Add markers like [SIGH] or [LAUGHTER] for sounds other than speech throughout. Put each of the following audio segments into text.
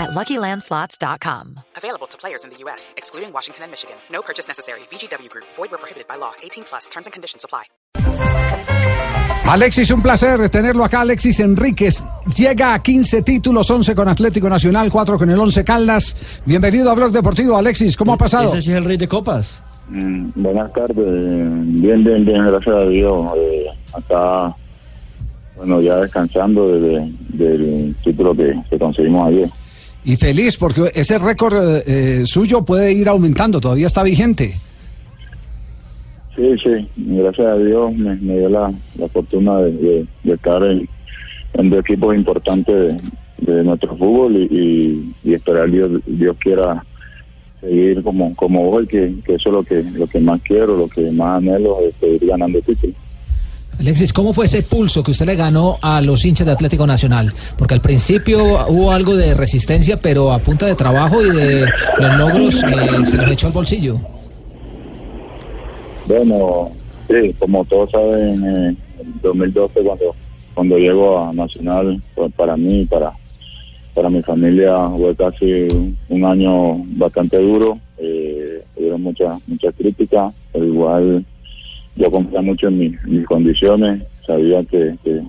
at LuckyLandSlots.com. Available to players in the U.S., excluding Washington and Michigan. No purchase necessary. VGW Group. Void where prohibited by law. 18 plus. Terms and conditions apply. Alexis, un placer tenerlo acá. Alexis Enríquez llega a 15 títulos, 11 con Atlético Nacional, 4 con el 11 Caldas. Bienvenido a Blog Deportivo, Alexis. ¿Cómo ha pasado? Ese sí es el rey de copas. Mm, buenas tardes, bien, bien, bien, gracias a Dios. Eh, acá, bueno, ya descansando desde, del título que, que conseguimos ayer. Y feliz porque ese récord eh, suyo puede ir aumentando, todavía está vigente. Sí, sí, gracias a Dios me, dio la, la fortuna de, de- estar en, en dos equipos importantes de, de nuestro fútbol y, y, y esperar Dios, Dios quiera seguir como como hoy, que, que eso es lo que lo que más quiero, lo que más anhelo es seguir ganando títulos. Alexis, ¿cómo fue ese pulso que usted le ganó a los hinchas de Atlético Nacional? Porque al principio hubo algo de resistencia, pero a punta de trabajo y de los logros eh, se los echó al bolsillo. Bueno, sí, como todos saben, eh, en 2012 cuando cuando llego a Nacional, pues para mí, para para mi familia fue casi un año bastante duro, eh, hubieron muchas muchas críticas, igual yo confiaba mucho en, mi- en mis condiciones, sabía que, que,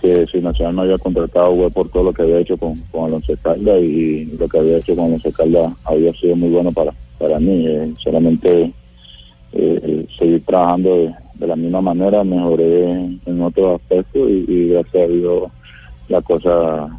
que si Nacional me había contratado fue por todo lo que había hecho con, con Alonso Calda y lo que había hecho con Alonso Calda había sido muy bueno para, para mí, eh, solamente eh, seguir trabajando de, de la misma manera, mejoré en otros aspectos y, y gracias a Dios las cosas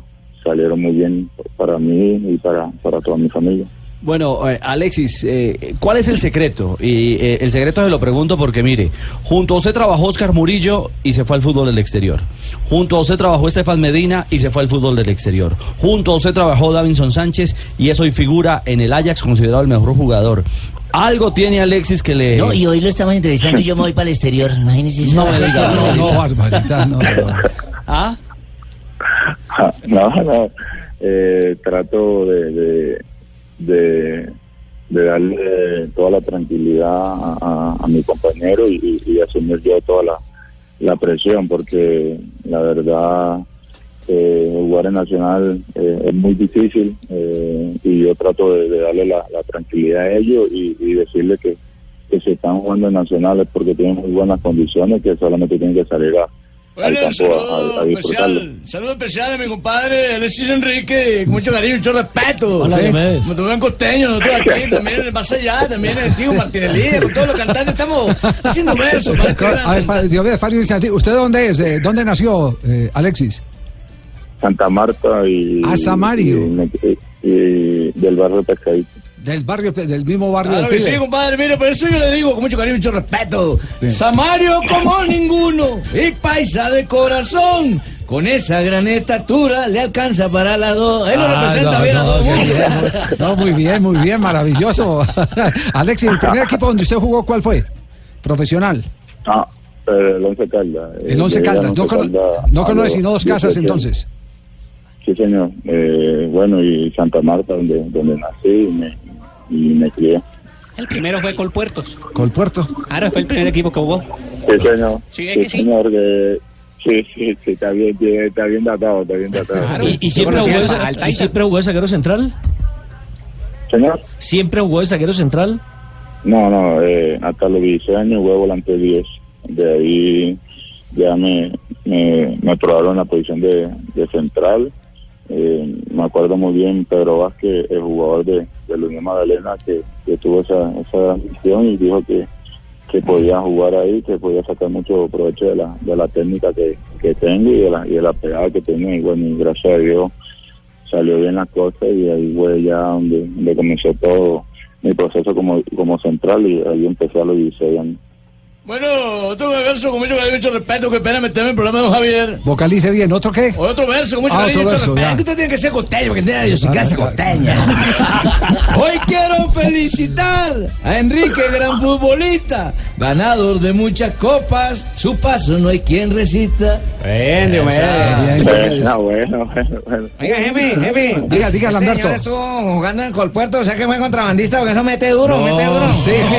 salieron muy bien para mí y para, para toda mi familia. Bueno, eh, Alexis, eh, ¿cuál es el secreto? Y eh, el secreto se lo pregunto porque, mire, junto a usted trabajó Oscar Murillo y se fue al fútbol del exterior. Junto a usted trabajó Estefan Medina y se fue al fútbol del exterior. Junto a usted trabajó Davinson Sánchez y es hoy figura en el Ajax considerado el mejor jugador. Algo tiene Alexis que le... No, y hoy lo estamos entrevistando y yo me voy para el exterior. Imagínese eso. No me diga, [LAUGHS] No, no, Barbarita, no, no. ¿Ah? [LAUGHS] no, no, eh, trato de, de, de, darle toda la tranquilidad a, mi compañero y, asumir yo toda la, la presión, porque la verdad eh, jugar en Nacional eh, es muy difícil eh, y yo trato de, darle la, tranquilidad a ellos y, y decirle que, que si están jugando en Nacional es porque tienen muy buenas condiciones, que solamente tienen que salir a, Bueno, saludo a, a disfrutarlo. especial, saludo especial a mi compadre Alexis Enrique, con mucho cariño, mucho respeto. Hola, Sí. Como tuve en costeño, nosotros aquí, [LAUGHS] también en el más allá, también en el antiguo Martinelli, con todos los cantantes estamos haciendo versos. A ver. Dios mío, Fabio ¿usted dónde es? Eh, ¿Dónde nació, eh, Alexis? Santa Marta y, Ah, Samario. y, me- y del barrio Pescadito. Del barrio, del mismo barrio Claro del que sí, compadre, mire, por eso yo le digo con mucho cariño, mucho respeto. Samario como [LAUGHS] ninguno, y paisa de corazón. Con esa gran estatura le alcanza para las dos. Él lo Ah, representa no, bien a no, todo el mundo. bien. No, muy bien, muy bien, maravilloso. [LAUGHS] Alexis, ¿el primer equipo donde usted jugó cuál fue? Profesional. Ah, eh, el Once Caldas. eh, El Once al Caldas. No, Caldas no a conoce sino dos casas 18 años. entonces. Sí, señor. Eh, bueno, y Santa Marta, donde, donde nací y me, y me crié. El primero fue Colpuertos. Colpuerto. Claro, fue el primer equipo que jugó. Sí, señor. Sí, es que sí. señor. que- sí, sí, sí, está bien, está bien datado, está bien datado. ¿Y, y siempre, jugó de, y siempre jugó de zaguero central? Señor. ¿Siempre jugó de zaguero central? No, no, eh, hasta los 16 años juego volante 10. De ahí ya me, me, me probaron la posición de, de central. Eh, me acuerdo muy bien Pedro Vázquez, el jugador de, de la Unión Magdalena, que, que tuvo esa, esa gran misión y dijo que, que podía jugar ahí, que podía sacar mucho provecho de la, de la técnica que, que tengo y de la, y de la pegada que tengo. Y bueno, y gracias a Dios salió bien las cosas y ahí fue ya donde, donde comenzó todo mi proceso como, como central y ahí empecé a los 16 años. Bueno, otro verso con mucho cariño y mucho respeto. Qué pena meterme en el programa de don Javier. Vocalice bien, ¿otro qué? Otro verso con mucho Ah, cariño mucho verso, respeto. ya. Que usted tiene que ser costeño, porque tiene idiosincrasia Claro, costeña. [LAUGHS] Hoy quiero felicitar a Enrique, gran futbolista, ganador de muchas copas. Su paso no hay quien resista. Bien, Dios mío. Bueno, bueno, bueno, bueno. Oiga, jefe, jefe. Diga, diga, este Lamberto. señor estuvo jugando en Colpuerto, o sea que fue contrabandista porque eso mete duro, mete duro. Sí, sí.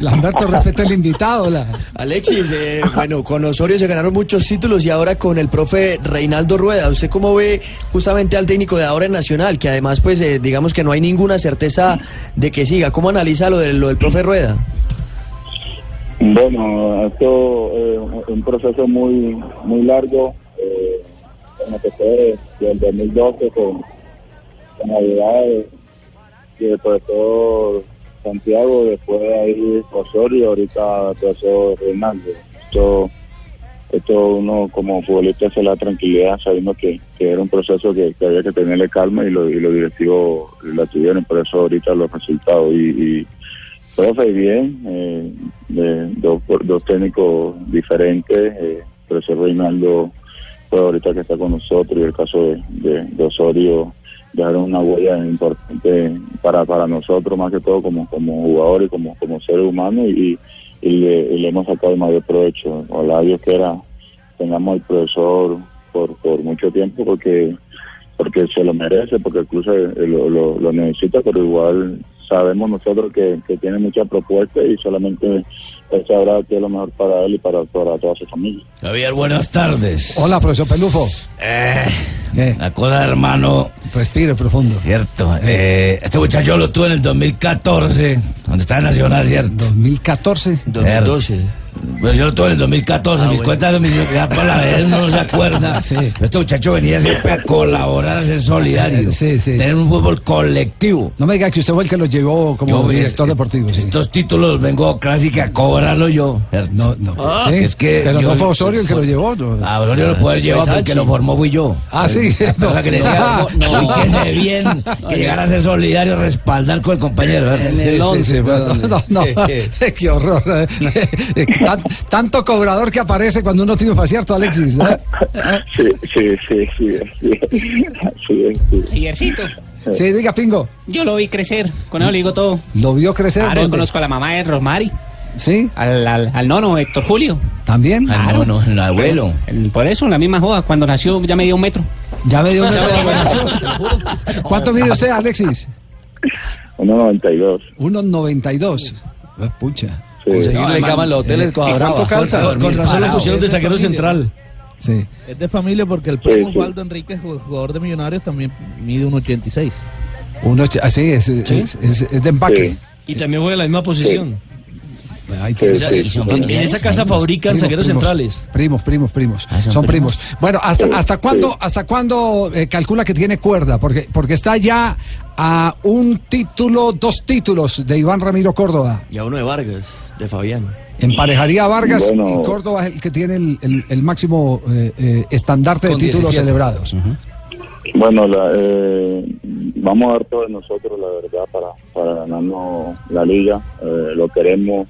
[LAUGHS] Lamberto, respeta el invitado. La... Alexis, eh, bueno, con Osorio se ganaron muchos títulos y ahora con el profe Reinaldo Rueda. ¿Usted cómo ve justamente al técnico de ahora en Nacional? Que además, pues, eh, digamos que no hay ninguna certeza de que siga. ¿Cómo analiza lo, del- lo del profe Rueda? Bueno, esto es un proceso muy muy largo. Eh, empecé desde el 2012 con, con Navidad y el profesor Santiago, después de ahí Osorio, ahorita profesor Reinaldo. Esto, esto uno como futbolista se la tranquilidad sabiendo que, que era un proceso que, que había que tenerle calma y lo, y los directivos la tuvieron, por eso ahorita los resultados. Y, y profe, bien, eh, de, dos, dos técnicos diferentes, eh, profesor Reinaldo pues ahorita que está con nosotros y el caso de, de, de Osorio dejaron una huella importante para, para nosotros más que todo como, como jugadores, como, como seres humanos y, y, le, y le hemos sacado el mayor provecho. Ojalá Dios quiera tengamos al profesor por, por mucho tiempo porque porque se lo merece, porque el lo, lo necesita, pero igual sabemos nosotros que, que tiene muchas propuestas y solamente él sabrá qué es lo mejor para él y para, para toda su familia. Javier, buenas tardes. Hola, profesor Pelufo. Eh, ¿Qué? la cosa, hermano, Respire profundo. cierto. Eh, este muchacho lo tuve en el 2014, donde estaba en Nacional, ¿cierto? 2014. 2012. Bueno, yo lo tuve en el 2014, mis cuentas de ya por la vez uno no se acuerda. [LAUGHS] Sí. Este muchacho venía siempre a colaborar, a ser solidario. Sí, sí. Tener un fútbol colectivo. No me diga que usted fue el que lo llevó como Yo, director es- deportivo. sí. Estos títulos vengo casi que a cobrarlo yo. No, no. Ah, sí, es que pero yo- no fue Osorio el que lo llevó. no. A Osorio lo puede llevar porque el que lo formó fui yo. Ah, sí. [LAUGHS] Persona que le decía, [LAUGHS] No. "Uy, que se bien, que llegara a ser solidario, respaldar con el compañero. ¿verdad? Sí, sí, sí, pero no, no, no. qué horror. eh. Tan- tanto cobrador que aparece cuando uno triunfa, ¿cierto, Alexis? ¿Eh? [LAUGHS] Sí, sí, sí, sí, sí, es, sí. Javiercito, Sí, diga, Pingo. yo lo vi crecer, con eso le digo todo. ¿Lo vio crecer? Claro, conozco a la mamá de Rosmary, ¿Sí? al, al, al nono, Héctor Julio. ¿También? Ah, no, no, el abuelo. El- por eso, la misma joda, cuando nació ya me dio un metro. Ya me dio un metro un [LAUGHS] gobernación. ¿Cuánto mide usted, Alexis? 1.92. 1.92. Eh, Pucha. Conseguirle No, cama en los hoteles con ¿Cuánto calza? Con, con razón lo pusieron de zaguero central. Sí. Es de familia porque el primo sí. Osvaldo Enríquez, jugador de Millonarios, también mide un 86. Uno, así es, es, es- es de empaque. Sí. Y también juega en la misma posición. Sí. En, en esa casa fabrican primos, centrales. Primos, primos, primos. Ah, son, son primos. Bueno, ¿hasta, hasta cuándo, hasta cuándo eh, calcula que tiene cuerda? Porque, porque está ya a un título, dos títulos de Iván Ramiro Córdoba. Y a uno de Vargas, de Fabián. Emparejaría a Vargas Bueno. y Córdoba es el que tiene el, el- el máximo eh, eh, estandarte de títulos 17. celebrados. Bueno, la, eh, vamos a dar todo de nosotros, la verdad, para, para ganarnos la liga. Eh, lo queremos,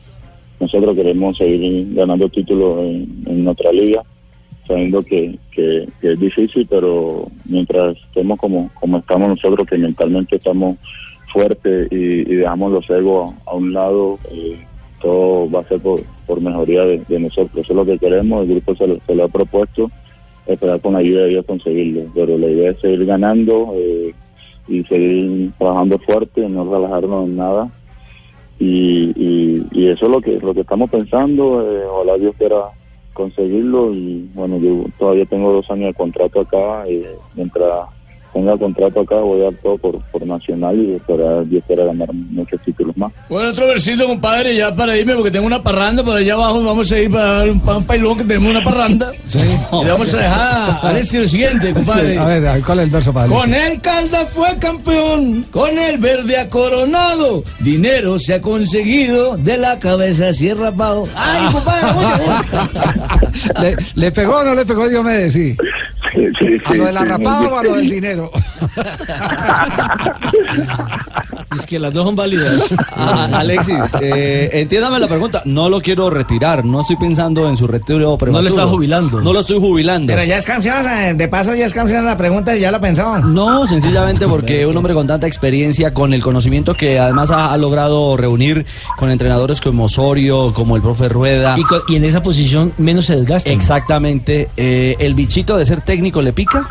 nosotros queremos seguir ganando títulos en, en nuestra liga, sabiendo que, que, es difícil, pero mientras estemos como, como estamos nosotros, que mentalmente estamos fuertes y, y dejamos los egos a un lado, eh, todo va a ser por, por mejoría de, de nosotros. Eso es lo que queremos, el grupo se lo, se lo ha propuesto esperar con la ayuda de Dios conseguirlo. Pero la idea es seguir ganando eh, y seguir trabajando fuerte, no relajarnos en nada. Y, y, y eso es lo que lo que estamos pensando. Eh, ojalá Dios quiera conseguirlo. Y bueno, yo todavía tengo dos años de contrato acá. Y mientras tenga contrato acá, voy a dar todo por, por Nacional y esperar Dios quiera ganar muchos títulos más. Bueno, otro versito, compadre, ya para irme, porque tengo una parranda por allá abajo. Vamos a ir para un, para un pailón que tenemos una parranda. Sí. Y le vamos a dejar a Alexis lo siguiente, Sí, compadre. A ver, ¿cuál es el verso para Con el Caldas fue campeón, con el verde ha coronado, dinero se ha conseguido, de la cabeza cierra pavo. ¡Ay, compadre! mucho- [LAUGHS] ¿Le, ¿Le pegó o no le pegó Diomedes? Sí. ¿A lo de la rapada o a lo del dinero? [LAUGHS] Es que las dos son válidas. [LAUGHS] Ah, Alexis, eh, entiéndame la pregunta. No lo quiero retirar. No estoy pensando en su retiro prematuro. No lo está jubilando. No lo estoy jubilando. Pero ya es canción, eh, de paso ya es canción la pregunta y ya la pensó. No, sencillamente porque un hombre con tanta experiencia, con el conocimiento que además ha, ha logrado reunir con entrenadores como Osorio, como el profe Rueda. Y, y en esa posición menos se desgasta. Exactamente. Eh, ¿El bichito de ser técnico le pica?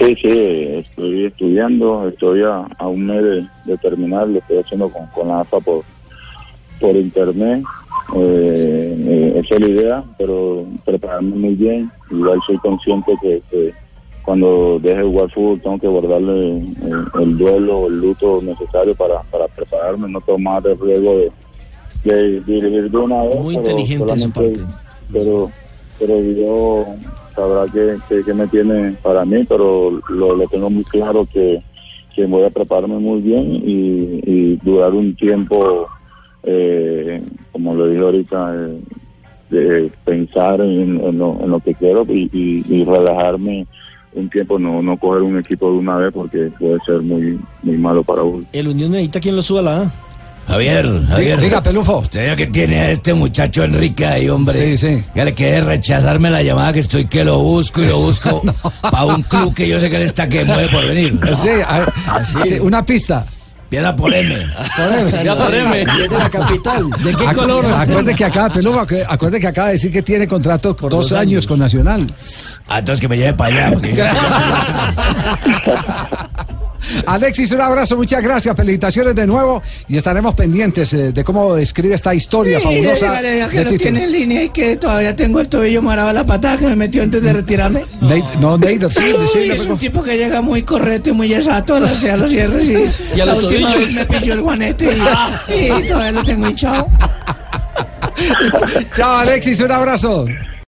Sí, sí, estoy estudiando, estoy a, a un mes de, de terminar, lo estoy haciendo con, con la AFA por, por internet. Eh, eh, esa es la idea, pero prepararme muy bien. Igual soy consciente que, que cuando deje de jugar fútbol tengo que guardarle eh, el duelo, el luto necesario para, para prepararme, no tomar el riesgo de, de dirigir de una vez. Muy inteligente parte. Pero, pero yo sabrá que, que me tiene para mí, pero lo, tengo muy claro que, voy a prepararme muy bien y, durar un tiempo, eh, como lo dije ahorita, eh, de pensar en, en lo, en lo que quiero y, relajarme un tiempo, no, no coger un equipo de una vez porque puede ser muy, muy malo para uno. El Unión necesita quien lo suba la A. Javier, Javier. diga, Pelufo. Usted ya que tiene a este muchacho Enrique ahí, hombre. Sí, sí. Ya le quiere rechazarme la llamada que estoy que lo busco y lo busco [LAUGHS] para un club que yo sé que él está que mueve por venir. Sí, a- sí, una pista. Viene por M. [LAUGHS] Ya por M. Viene de la capital. ¿De qué Acu- color? Acuerde que acaba, Pelufo, acu- acuerde que acaba de decir que tiene contrato dos, dos años. años. con Nacional. Ah, entonces que me lleve para allá. porque- [LAUGHS] Alexis, un abrazo, muchas gracias, felicitaciones de nuevo y estaremos pendientes eh, de cómo escribe esta historia fabulosa. dígale, ya que de tiene en línea y que todavía tengo el tobillo morado a la patada que me metió antes de retirarme. [LAUGHS] No, Neider, sí, sí, Uy, le es un tipo que llega muy correcto y muy exacto a, las- a los cierres y, [LAUGHS] Y a la los última tobillos. vez me pilló el guanete y, y todavía lo tengo hinchado. [LAUGHS] Chao, Alexis, un abrazo.